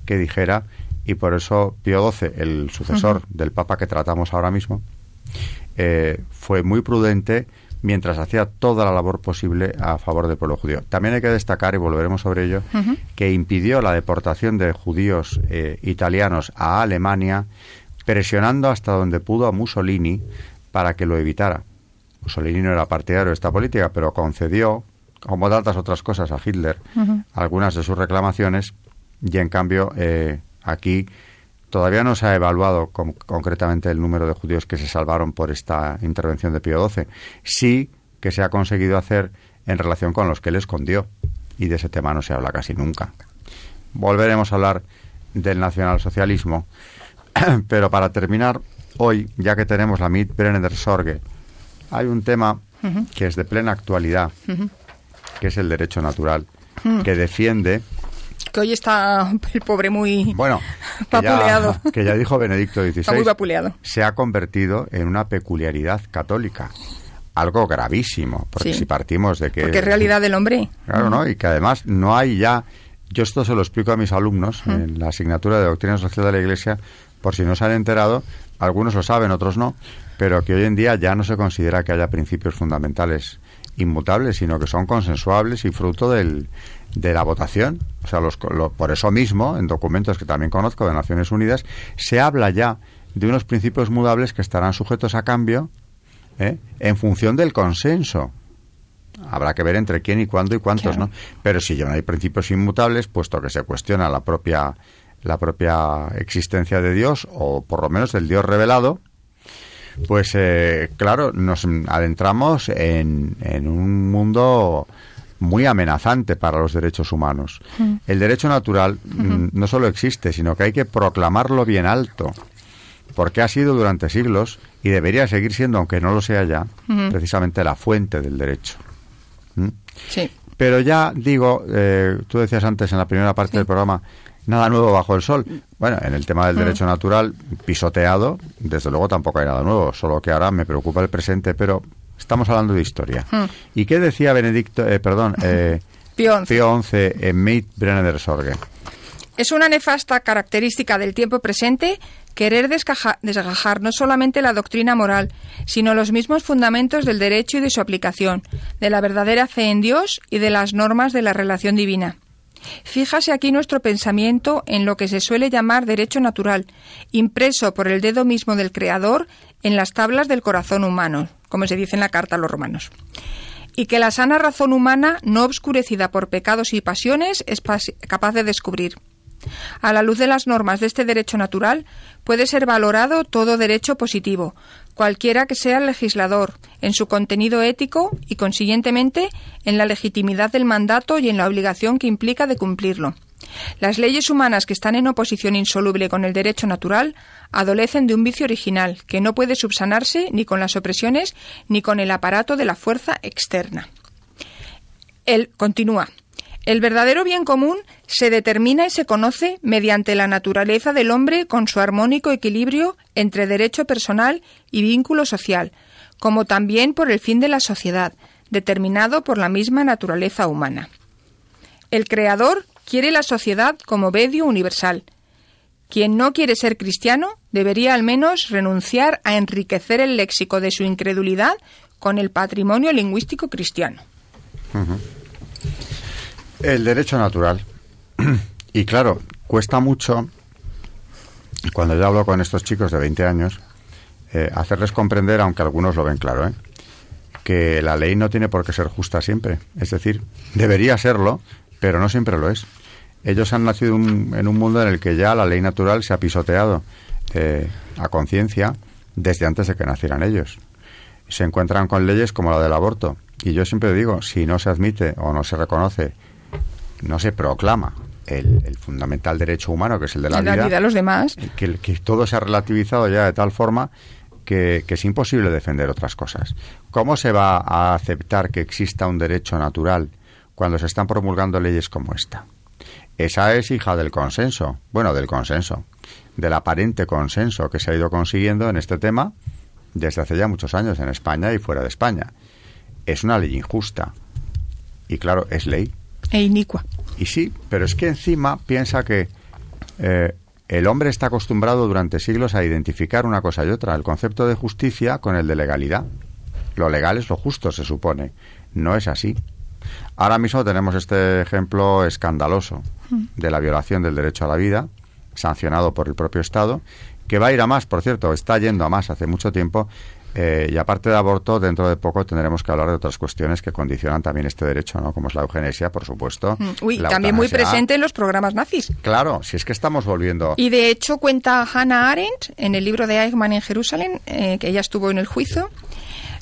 Speaker 1: que dijera y por eso Pío XII, el sucesor del Papa que tratamos ahora mismo, eh, fue muy prudente mientras hacía toda la labor posible a favor del pueblo judío. También hay que destacar, y volveremos sobre ello, que impidió la deportación de judíos eh, italianos a Alemania, presionando hasta donde pudo a Mussolini para que lo evitara. Mussolini no era partidario de esta política, pero concedió, como tantas otras cosas, a Hitler algunas de sus reclamaciones y en cambio eh, aquí todavía no se ha evaluado concretamente el número de judíos que se salvaron por esta intervención de Pío XII. Sí que se ha conseguido hacer en relación con los que él escondió y de ese tema no se habla casi nunca. Volveremos a hablar del nacionalsocialismo, [clears throat] pero para terminar hoy, ya que tenemos la Mit Brenner Sorge, hay un tema que es de plena actualidad, que es el derecho natural, que defiende
Speaker 2: que hoy está el pobre muy
Speaker 1: bueno, [laughs]
Speaker 2: papuleado. [laughs]
Speaker 1: que ya dijo Benedicto XVI,
Speaker 2: está muy papuleado.
Speaker 1: se ha convertido en una peculiaridad católica. Algo gravísimo, porque si partimos de que...
Speaker 2: Porque es realidad del hombre.
Speaker 1: Claro, ¿no? Y que además no hay ya... Yo esto se lo explico a mis alumnos en la asignatura de Doctrina Social de la Iglesia, por si no se han enterado, algunos lo saben, otros no, pero que hoy en día ya no se considera que haya principios fundamentales inmutables, sino que son consensuables y fruto del, de la votación. O sea, los, por eso mismo, en documentos que también conozco de Naciones Unidas, se habla ya de unos principios mudables que estarán sujetos a cambio ¿eh? en función del consenso. Habrá que ver entre quién y cuándo y cuántos, ¿no? Pero si ya no hay principios inmutables, puesto que se cuestiona la propia la propia existencia de Dios o por lo menos del Dios revelado, pues eh, claro, nos adentramos en, en, un mundo muy amenazante para los derechos humanos. Mm. El derecho natural mm, no solo existe, sino que hay que proclamarlo bien alto, porque ha sido durante siglos y debería seguir siendo, aunque no lo sea ya, precisamente la fuente del derecho. ¿Mm?
Speaker 2: Sí.
Speaker 1: Pero ya digo, eh, tú decías antes en la primera parte del programa, nada nuevo bajo el sol. Bueno, en el tema del mm. derecho natural, pisoteado, desde luego tampoco hay nada nuevo, solo que ahora me preocupa el presente, pero estamos hablando de historia. Mm. ¿Y qué decía Benedicto, eh, perdón, [laughs] eh,
Speaker 2: Pío
Speaker 1: XI en Meit Brenner Sorge?
Speaker 2: Es una nefasta característica del tiempo presente querer desgajar no solamente la doctrina moral, sino los mismos fundamentos del derecho y de su aplicación, de la verdadera fe en Dios y de las normas de la relación divina. Fíjase aquí nuestro pensamiento en lo que se suele llamar derecho natural, impreso por el dedo mismo del Creador en las tablas del corazón humano, como se dice en la carta a los romanos. Y que la sana razón humana, no obscurecida por pecados y pasiones, es capaz de descubrir. A la luz de las normas de este derecho natural, puede ser valorado todo derecho positivo, cualquiera que sea el legislador, en su contenido ético y, consiguientemente, en la legitimidad del mandato y en la obligación que implica de cumplirlo. Las leyes humanas que están en oposición insoluble con el derecho natural adolecen de un vicio original que no puede subsanarse ni con las opresiones ni con el aparato de la fuerza externa. Él continúa. El verdadero bien común se determina y se conoce mediante la naturaleza del hombre con su armónico equilibrio entre derecho personal y vínculo social, como también por el fin de la sociedad, determinado por la misma naturaleza humana. El Creador quiere la sociedad como medio universal. Quien no quiere ser cristiano debería al menos renunciar a enriquecer el léxico de su incredulidad con el patrimonio lingüístico cristiano.
Speaker 1: El derecho natural. [clears throat] y claro, cuesta mucho, cuando yo hablo con estos chicos de 20 años, eh, hacerles comprender, aunque algunos lo ven claro, ¿eh? que la ley no tiene por qué ser justa siempre. Es decir, debería serlo, pero no siempre lo es. ellos han nacido en un mundo en el que ya la ley natural se ha pisoteado eh, a conciencia desde antes de que nacieran ellos. Se encuentran con leyes como la del aborto. Y yo siempre digo, si no se admite o no se reconoce, no se proclama el, fundamental derecho humano, que es el de la,
Speaker 2: vida,
Speaker 1: vida,
Speaker 2: los demás.
Speaker 1: Que, que todo se ha relativizado ya de tal forma que, es imposible defender otras cosas. ¿Cómo se va a aceptar que exista un derecho natural cuando se están promulgando leyes como esta? Esa es hija del consenso, bueno, del consenso, del aparente consenso que se ha ido consiguiendo en este tema desde hace ya muchos años en España y fuera de España. Es una ley injusta. Y claro, es ley.
Speaker 2: E inicua.
Speaker 1: Y sí, pero es que encima piensa que eh, el hombre está acostumbrado durante siglos a identificar una cosa y otra, el concepto de justicia con el de legalidad. Lo legal es lo justo, se supone. No es así. Ahora mismo tenemos este ejemplo escandaloso mm. de la violación del derecho a la vida, sancionado por el propio Estado, que va a ir a más, por cierto, está yendo a más hace mucho tiempo, eh, y aparte de aborto, dentro de poco tendremos que hablar de otras cuestiones que condicionan también este derecho, ¿no? Como es la eugenesia, por supuesto.
Speaker 2: Mm, uy, también muy presente en los programas nazis.
Speaker 1: Claro, si es que estamos volviendo.
Speaker 2: Y de hecho cuenta Hannah Arendt en el libro de Eichmann en Jerusalén, eh, que ella estuvo en el juicio.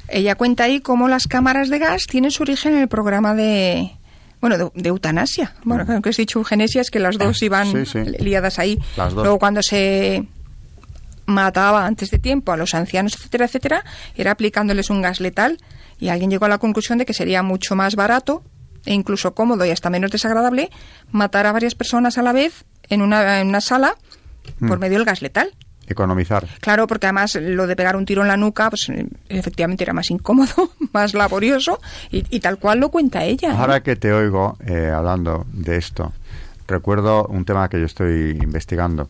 Speaker 2: Ella cuenta ahí cómo las cámaras de gas tienen su origen en el programa de, bueno, de, eutanasia. Bueno, mm. que has dicho eugenesia es que las dos [laughs] iban liadas ahí. Luego cuando se mataba antes de tiempo a los ancianos, etcétera, etcétera, era aplicándoles un gas letal y alguien llegó a la conclusión de que sería mucho más barato e incluso cómodo y hasta menos desagradable matar a varias personas a la vez en una, en una sala por mm. medio del gas letal.
Speaker 1: Economizar.
Speaker 2: Claro, porque además lo de pegar un tiro en la nuca, pues efectivamente era más incómodo, [laughs] más laborioso y, tal cual lo cuenta ella. ¿eh?
Speaker 1: Ahora que te oigo eh, hablando de esto, recuerdo un tema que yo estoy investigando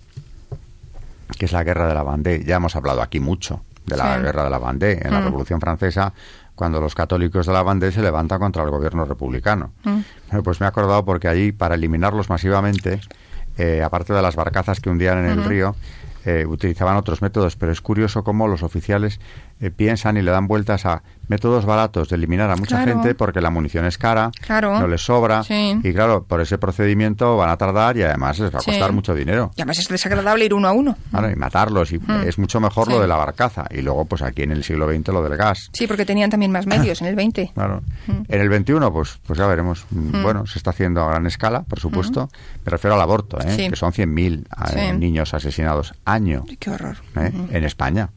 Speaker 1: que es la guerra de la Vendée. Ya hemos hablado aquí mucho de la guerra de la Vendée en la mm. Revolución Francesa, cuando los católicos de la Vendée se levantan contra el gobierno republicano. Mm. Pues me he acordado porque allí, para eliminarlos masivamente, eh, aparte de las barcazas que hundían en el río, eh, utilizaban otros métodos, pero es curioso cómo los oficiales eh, piensan y le dan vueltas a métodos baratos de eliminar a mucha gente porque la munición es cara, no les sobra y claro, por ese procedimiento van a tardar y además les va a costar mucho dinero.
Speaker 2: Y además es desagradable ir uno a uno.
Speaker 1: y matarlos y mm. es mucho mejor lo de la barcaza y luego pues aquí en el siglo XX lo del gas.
Speaker 2: Sí, porque tenían también más medios [coughs] en el XX.
Speaker 1: Claro. Mm. En el XXI pues pues ya veremos. Mm, bueno, se está haciendo a gran escala, por supuesto. Me refiero al aborto, ¿eh? que son 100.000 eh, niños asesinados año.
Speaker 2: Qué horror.
Speaker 1: ¿eh? En España.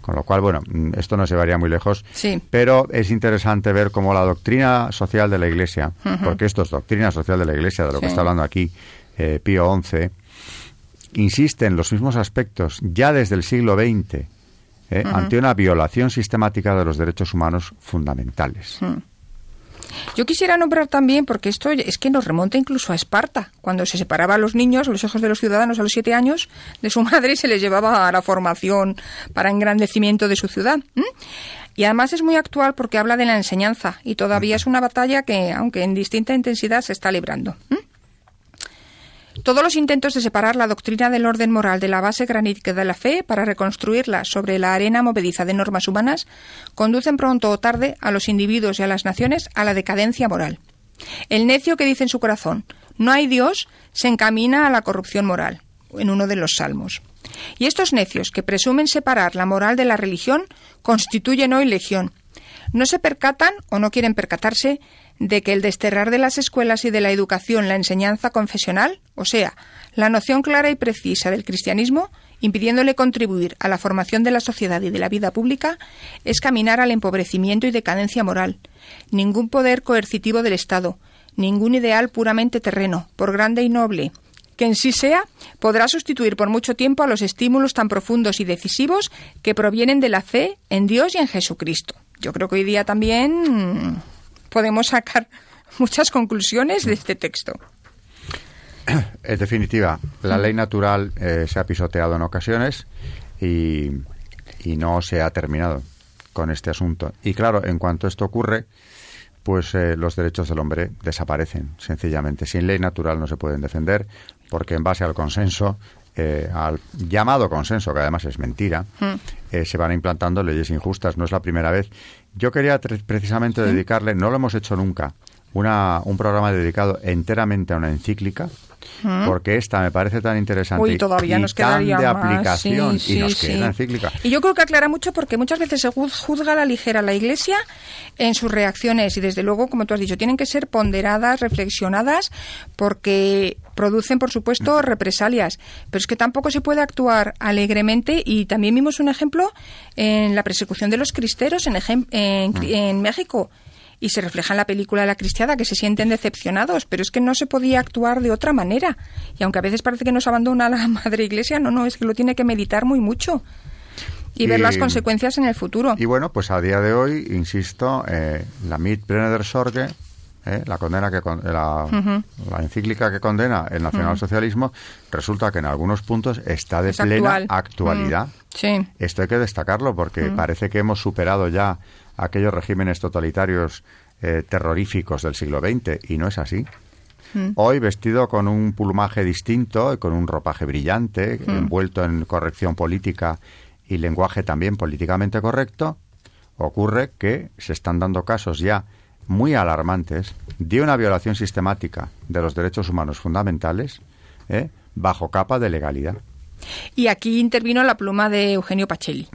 Speaker 1: Con lo cual, bueno, esto no se varía muy lejos, pero es interesante ver cómo la doctrina social de la Iglesia, porque esto es doctrina social de la Iglesia, de lo que está hablando aquí eh, Pío XI, insiste en los mismos aspectos ya desde el siglo XX eh, ante una violación sistemática de los derechos humanos fundamentales.
Speaker 2: Yo quisiera nombrar también, porque esto es que nos remonta incluso a Esparta, cuando se separaba a los niños, los hijos de los ciudadanos a los siete años de su [laughs] madre y se les llevaba a la formación para engrandecimiento de su ciudad. Y además es muy actual porque habla de la enseñanza y todavía es una batalla que, aunque en distinta intensidad, se está librando. Todos los intentos de separar la doctrina del orden moral de la base granítica de la fe para reconstruirla sobre la arena movediza de normas humanas conducen pronto o tarde a los individuos y a las naciones a la decadencia moral. El necio que dice en su corazón no hay Dios se encamina a la corrupción moral, en uno de los salmos. Y estos necios que presumen separar la moral de la religión constituyen hoy legión. No se percatan o no quieren percatarse de que el desterrar de las escuelas y de la educación la enseñanza confesional, o sea, la noción clara y precisa del cristianismo, impidiéndole contribuir a la formación de la sociedad y de la vida pública, es caminar al empobrecimiento y decadencia moral. Ningún poder coercitivo del Estado, ningún ideal puramente terreno, por grande y noble, que en sí sea, podrá sustituir por mucho tiempo a los estímulos tan profundos y decisivos que provienen de la fe en Dios y en Jesucristo. Yo creo que hoy día también podemos sacar muchas conclusiones de este texto.
Speaker 1: En definitiva, la ley natural eh, se ha pisoteado en ocasiones y, no se ha terminado con este asunto. Y claro, en cuanto esto ocurre, pues eh, los derechos del hombre desaparecen, sencillamente. Sin ley natural no se pueden defender, porque en base al consenso, eh, al llamado consenso, que además es mentira, mm. se van implantando leyes injustas. No es la primera vez yo quería precisamente dedicarle, no lo hemos hecho nunca, una, un programa dedicado enteramente a una encíclica porque esta me parece tan interesante
Speaker 2: Uy, todavía
Speaker 1: y
Speaker 2: nos
Speaker 1: tan de
Speaker 2: más.
Speaker 1: aplicación
Speaker 2: Sí,
Speaker 1: y nos
Speaker 2: sí,
Speaker 1: queda encíclica.
Speaker 2: Y yo creo que aclara mucho porque muchas veces se juz- juzga a la ligera la Iglesia en sus reacciones y desde luego, como tú has dicho, tienen que ser ponderadas, reflexionadas, porque producen, por supuesto, represalias. Pero es que tampoco se puede actuar alegremente y también vimos un ejemplo en la persecución de los cristeros en, en México. Y se refleja en la película La Cristiada, que se sienten decepcionados, pero es que no se podía actuar de otra manera. Y aunque a veces parece que nos abandona la [laughs] Madre Iglesia, no, no, es que lo tiene que meditar muy mucho y, ver las consecuencias en el futuro.
Speaker 1: Y bueno, pues a día de hoy, insisto, eh, la Mit Brennender Sorge, eh, la condena que con- la, la encíclica que condena el nacionalsocialismo, resulta que en algunos puntos está de
Speaker 2: Es
Speaker 1: plena
Speaker 2: actual.
Speaker 1: actualidad.
Speaker 2: Mm, sí.
Speaker 1: Esto hay que destacarlo porque parece que hemos superado ya aquellos regímenes totalitarios eh, terroríficos del siglo XX y no es así. Hoy vestido con un plumaje distinto, y con un ropaje brillante, envuelto en corrección política y lenguaje también políticamente correcto, ocurre que se están dando casos ya muy alarmantes de una violación sistemática de los derechos humanos fundamentales ¿eh? bajo capa de legalidad.
Speaker 2: Y aquí intervino la pluma de Eugenio Pacelli,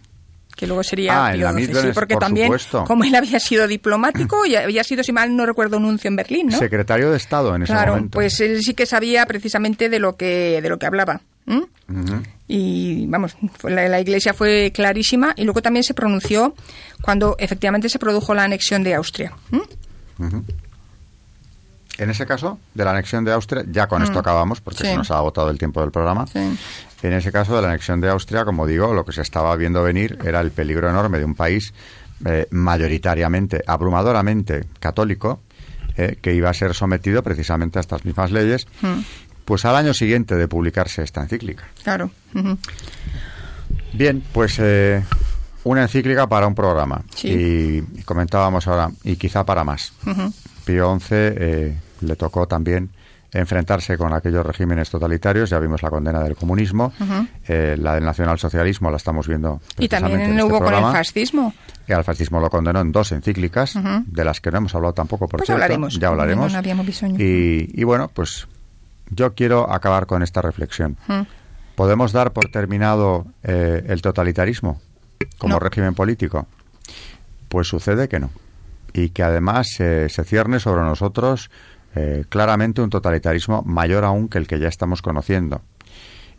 Speaker 2: que luego sería
Speaker 1: Ah,
Speaker 2: Pío XII, sí, porque
Speaker 1: por
Speaker 2: también,
Speaker 1: supuesto.
Speaker 2: como él había sido diplomático y había sido, si mal no recuerdo, nuncio en Berlín, ¿no?
Speaker 1: Secretario de Estado en ese
Speaker 2: claro,
Speaker 1: momento.
Speaker 2: pues él sí que sabía precisamente de lo que de lo que hablaba. ¿m?
Speaker 1: Ujú.
Speaker 2: Y vamos, la, la Iglesia fue clarísima y luego también se pronunció cuando efectivamente se produjo la anexión de Austria. ¿m?
Speaker 1: En ese caso, de la anexión de Austria, ya con esto acabamos, porque
Speaker 2: Mm. Sí.
Speaker 1: se nos ha agotado el tiempo del programa.
Speaker 2: Sí.
Speaker 1: En ese caso de la anexión de Austria, como digo, lo que se estaba viendo venir era el peligro enorme de un país eh, mayoritariamente, abrumadoramente católico, eh, que iba a ser sometido precisamente a estas mismas leyes,
Speaker 2: Mm.
Speaker 1: pues al año siguiente de publicarse esta encíclica.
Speaker 2: Claro.
Speaker 1: Bien, pues eh, una encíclica para un programa.
Speaker 2: Sí.
Speaker 1: Y, y comentábamos ahora, y quizá para más.
Speaker 2: Ujú.
Speaker 1: Pío XI eh, le tocó también enfrentarse con aquellos regímenes totalitarios, ya vimos la condena del comunismo, eh, la del nacionalsocialismo la estamos viendo
Speaker 2: Y también
Speaker 1: en este
Speaker 2: hubo con el fascismo.
Speaker 1: Y al fascismo lo condenó en dos encíclicas, de las que no hemos hablado tampoco, por
Speaker 2: Pues
Speaker 1: cierto.
Speaker 2: hablaremos.
Speaker 1: Ya hablaremos.
Speaker 2: No
Speaker 1: y, y bueno, pues yo quiero acabar con esta reflexión. ¿Podemos dar por terminado eh, el totalitarismo como
Speaker 2: No.
Speaker 1: régimen político? Pues sucede que no. Y que además eh, se cierne sobre nosotros eh, claramente un totalitarismo mayor aún que el que ya estamos conociendo.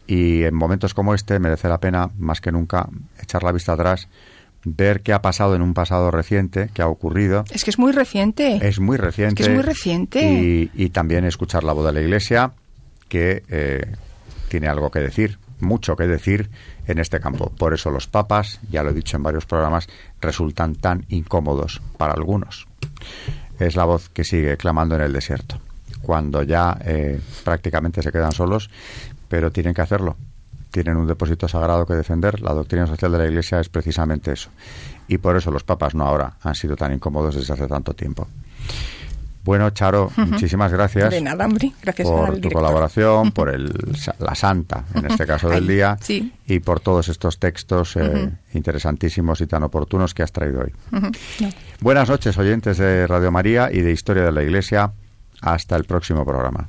Speaker 1: Y en momentos como este merece la pena, más que nunca, echar la vista atrás, ver qué ha pasado en un pasado reciente, qué ha ocurrido.
Speaker 2: Es que es muy reciente.
Speaker 1: Es muy reciente.
Speaker 2: Es que es muy reciente.
Speaker 1: Y, y también escuchar la voz de la Iglesia, que eh, tiene algo que decir, mucho que decir en este campo. Por eso los papas, ya lo he dicho en varios programas, resultan tan incómodos para algunos. Es la voz que sigue clamando en el desierto, cuando ya eh, prácticamente se quedan solos, pero tienen que hacerlo. Tienen un depósito sagrado que defender. La doctrina social de la Iglesia es precisamente eso. Y por eso los papas no ahora han sido tan incómodos desde hace tanto tiempo. Bueno, Charo, muchísimas gracias
Speaker 2: De nada, hombre. Gracias
Speaker 1: por tu
Speaker 2: director.
Speaker 1: colaboración, por el, la santa, en este [laughs] caso del
Speaker 2: Ay,
Speaker 1: día,
Speaker 2: sí.
Speaker 1: y por todos estos textos eh, interesantísimos y tan oportunos que has traído hoy.
Speaker 2: No.
Speaker 1: Buenas noches, oyentes de Radio María y de Historia de la Iglesia. Hasta el próximo programa.